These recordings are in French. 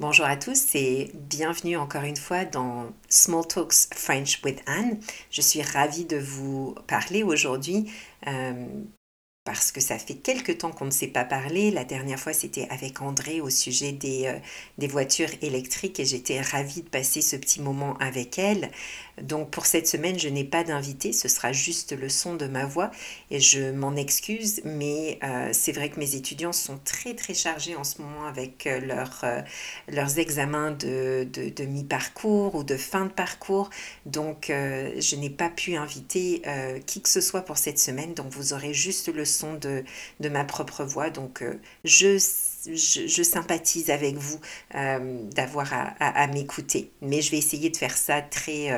Bonjour à tous et bienvenue encore une fois dans Small Talks French with Anne. Je suis ravie de vous parler aujourd'hui euh, parce que ça fait quelque temps qu'on ne s'est pas parlé. La dernière fois, c'était avec André au sujet des, euh, des voitures électriques et j'étais ravie de passer ce petit moment avec elle. Donc pour cette semaine, je n'ai pas d'invité, ce sera juste le son de ma voix et je m'en excuse, mais euh, c'est vrai que mes étudiants sont très très chargés en ce moment avec euh, leur, leurs examens de, de, mi-parcours ou de fin de parcours. Donc je n'ai pas pu inviter qui que ce soit pour cette semaine, donc vous aurez juste le son de, de ma propre voix. Donc euh, je, sympathise avec vous euh, d'avoir à, m'écouter. Mais je vais essayer de faire ça très,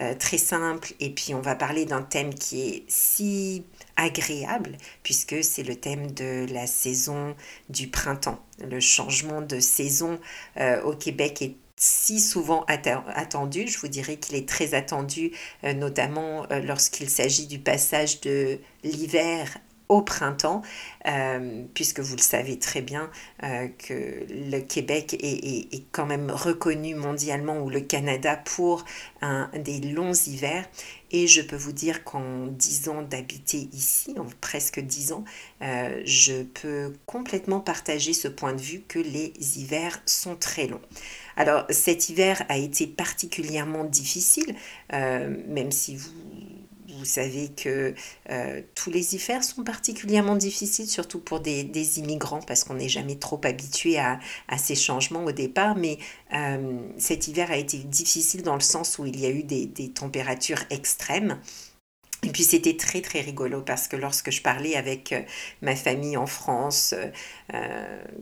euh, très simple. Et puis on va parler d'un thème qui est si agréable puisque c'est le thème de la saison du printemps. Le changement de saison au Québec est si souvent attendu. Je vous dirais qu'il est très attendu, notamment lorsqu'il s'agit du passage de l'hiver au printemps, euh, puisque vous le savez très bien euh, que le Québec est, est, quand même reconnu mondialement ou le Canada pour un, des longs hivers. Et je peux vous dire qu'en 10 ans d'habiter ici, en presque 10 ans, euh, je peux complètement partager ce point de vue que les hivers sont très longs. Alors cet hiver a été particulièrement difficile, même si vous vous savez que euh, tous les hivers sont particulièrement difficiles, surtout pour des, immigrants, parce qu'on n'est jamais trop habitué à, ces changements au départ. Mais euh, cet hiver a été difficile dans le sens où il y a eu des, températures extrêmes. Et puis c'était très très rigolo parce que lorsque je parlais avec euh, ma famille en France,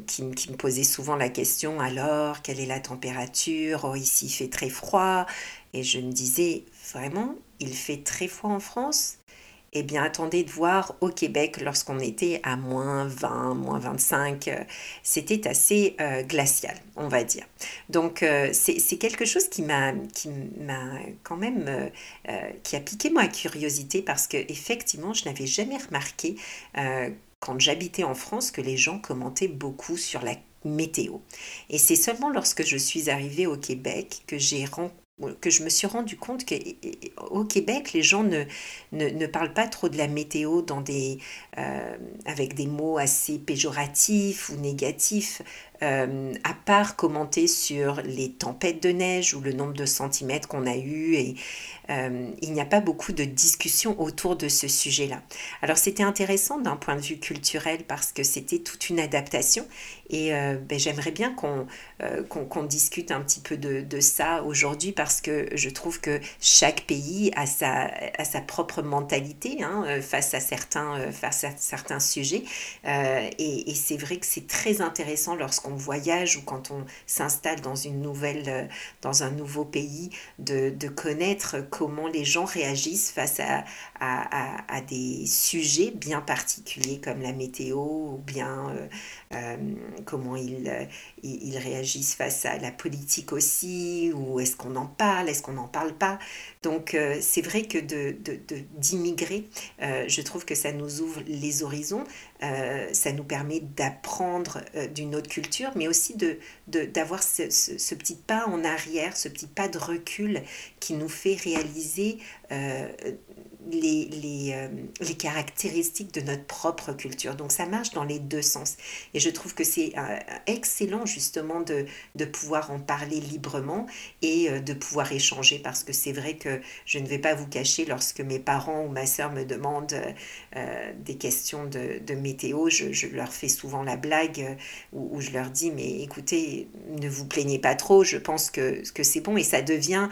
qui, qui, me posait souvent la question alors quelle est la température? Oh ici il fait très froid. Et je me disais vraiment? Il fait très froid en France eh bien, attendez de voir au Québec, lorsqu'on était à moins 20, moins 25, euh, c'était assez euh, glacial, on va dire. Donc, euh, c'est quelque chose qui m'a quand même, qui a piqué ma curiosité parce que effectivement, je n'avais jamais remarqué quand j'habitais en France que les gens commentaient beaucoup sur la météo. Et c'est seulement lorsque je suis arrivée au Québec que j'ai rencontré que je me suis rendu compte qu'au Québec, les gens ne, parlent pas trop de la météo dans des, euh, avec des mots assez péjoratifs ou négatifs, euh, à part commenter sur les tempêtes de neige ou le nombre de centimètres qu'on a eu. Euh, il n'y a pas beaucoup de discussions autour de ce sujet-là. Alors c'était intéressant d'un point de vue culturel parce que c'était toute une adaptation. Et ben, j'aimerais bien qu'on discute un petit peu de, de ça aujourd'hui parce que je trouve que chaque pays a sa, a sa propre mentalité hein, face, à certains, face à certains sujets. et, et c'est vrai que c'est très intéressant lorsqu'on voyage ou quand on s'installe dans une nouvelle, euh, dans un nouveau pays, de, de, connaître comment les gens réagissent face à, à, des sujets bien particuliers comme la météo ou bien euh, euh, comment ils, ils, réagissent face à la politique aussi, ou est-ce qu'on en parle, est-ce qu'on n'en parle pas. Donc c'est vrai que de, d'immigrer, de, je trouve que ça nous ouvre les horizons, ça nous permet d'apprendre d'une autre culture mais aussi de, d'avoir ce, ce, petit pas en arrière, ce petit pas de recul qui nous fait réaliser euh, les, les, euh, les, caractéristiques de notre propre culture. Donc ça marche dans les deux sens. Et je trouve que c'est euh, excellent justement de, de pouvoir en parler librement et de pouvoir échanger parce que c'est vrai que je ne vais pas vous cacher lorsque mes parents ou ma soeur me demandent des questions de, de météo, je, je, leur fais souvent la blague où, je leur dis mais écoutez, ne vous plaignez pas trop, je pense que, que c'est bon et ça devient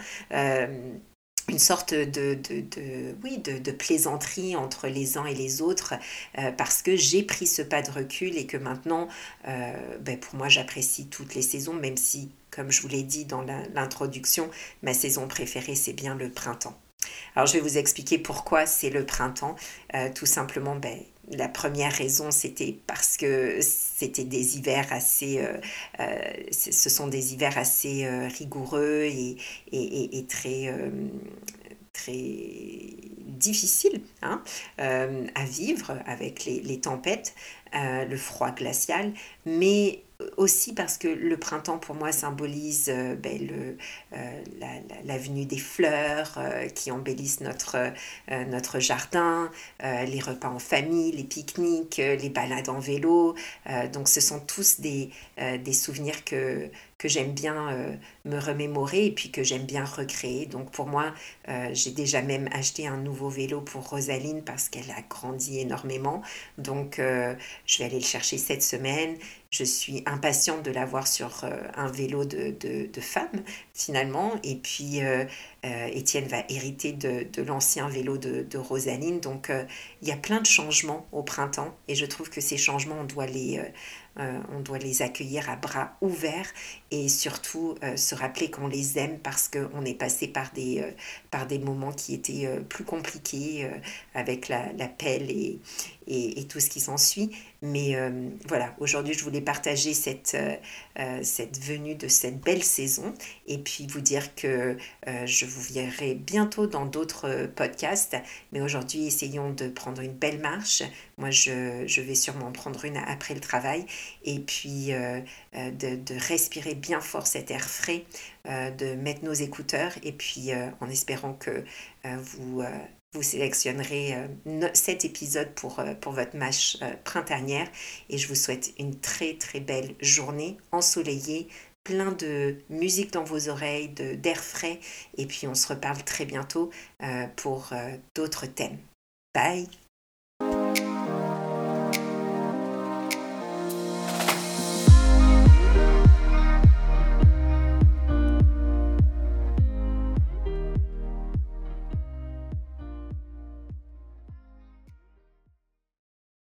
une sorte de, de, oui, de, de, plaisanterie entre les uns et les autres euh, parce que j'ai pris ce pas de recul et que maintenant, euh, ben pour moi, j'apprécie toutes les saisons, même si, comme je vous l'ai dit dans l'introduction, ma saison préférée, c'est bien le printemps. Alors, je vais vous expliquer pourquoi c'est le printemps. Euh, tout simplement, ben, la première raison, c'était parce que c'était des hivers assez, euh, euh, ce sont des hivers assez rigoureux et, et, et, très, très difficiles hein, à vivre avec les, tempêtes, le froid glacial, mais aussi parce que le printemps pour moi symbolise ben, le, la, venue des fleurs qui embellissent notre, notre jardin, les repas en famille, les pique-niques, les balades en vélo. donc ce sont tous des, des souvenirs que, que j'aime bien euh, me remémorer et puis que j'aime bien recréer. Donc pour moi, euh, j'ai déjà même acheté un nouveau vélo pour Rosaline parce qu'elle a grandi énormément. Donc euh, je vais aller le chercher cette semaine. Je suis impatiente de l'avoir sur un vélo de, femme finalement. Et puis Étienne va hériter de, l'ancien vélo de, Rosaline. Donc il y a plein de changements au printemps et je trouve que ces changements, on doit les euh, accueillir à bras ouverts et surtout euh, se rappeler qu'on les aime parce qu'on est passé par des, euh, par des moments qui étaient plus compliqués avec la, la pelle et, et, tout ce qui s'ensuit. Mais voilà, aujourd'hui, je voulais partager cette, cette venue de cette belle saison et puis vous dire que je vous verrai bientôt dans d'autres podcasts. Mais aujourd'hui, essayons de prendre une belle marche. Moi, je, je vais sûrement prendre une après le travail et puis euh, euh, de, respirer bien fort cet air frais, euh, de mettre nos écouteurs et puis en espérant que vous, vous sélectionnerez cet épisode pour, pour votre match printanière. Et je vous souhaite une très très belle journée ensoleillée plein de musique dans vos oreilles, d'air frais. Et puis on se reparle très bientôt pour d'autres thèmes. Bye